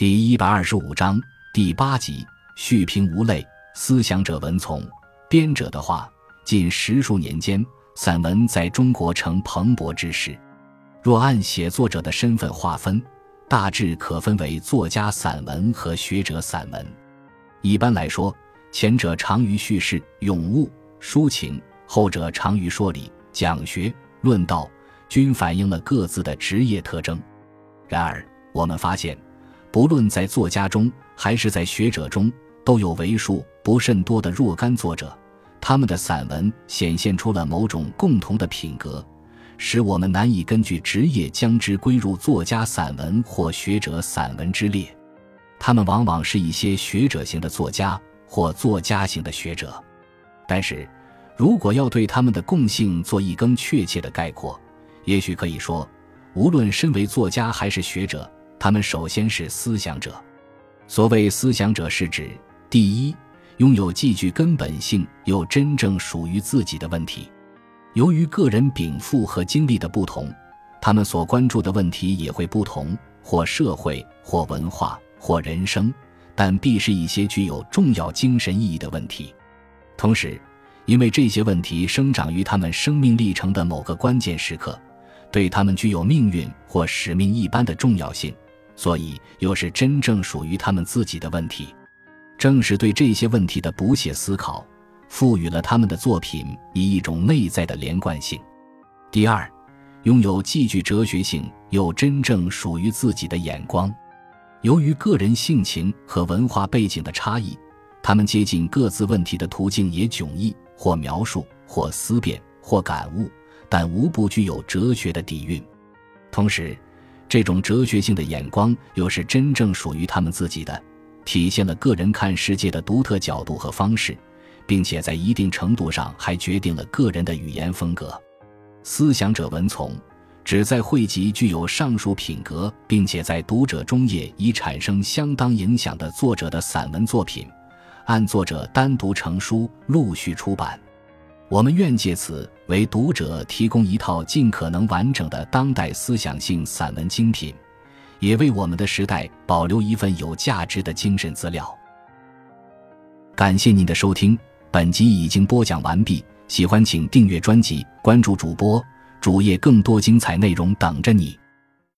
第一百二十五章第八集续评无类，思想者文从编者的话。近十数年间，散文在中国呈蓬勃之势。若按写作者的身份划分，大致可分为作家散文和学者散文。一般来说，前者长于叙事、咏物、抒情，后者长于说理、讲学、论道，均反映了各自的职业特征。然而，我们发现，不论在作家中还是在学者中，都有为数不甚多的若干作者，他们的散文显现出了某种共同的品格，使我们难以根据职业将之归入作家散文或学者散文之列。他们往往是一些学者型的作家或作家型的学者，但是，如果要对他们的共性做一更确切的概括，也许可以说，无论身为作家还是学者，他们首先是思想者。所谓思想者，是指第一，拥有既具根本性又真正属于自己的问题。由于个人禀赋和经历的不同，他们所关注的问题也会不同，或社会，或文化。或人生，但必是一些具有重要精神意义的问题。同时，因为这些问题生长于他们生命历程的某个关键时刻，对他们具有命运或使命一般的重要性，所以又是真正属于他们自己的问题。正是对这些问题的不懈思考，赋予了他们的作品以一种内在的连贯性。第二，拥有既具哲学性又真正属于自己的眼光。由于个人性情和文化背景的差异，他们接近各自问题的途径也迥异，或描述，或思辨，或感悟，但无不具有哲学的底蕴。同时，这种哲学性的眼光又是真正属于他们自己的，体现了个人看世界的独特角度和方式，并且在一定程度上还决定了个人的语言风格。思想者文从。旨在汇集具有上述品格，并且在读者中也已产生相当影响的作者的散文作品，按作者单独成书，陆续出版。我们愿借此为读者提供一套尽可能完整的当代思想性散文精品，也为我们的时代保留一份有价值的精神资料。感谢您的收听，本集已经播讲完毕。喜欢请订阅专辑，关注主播。主页更多精彩内容等着你。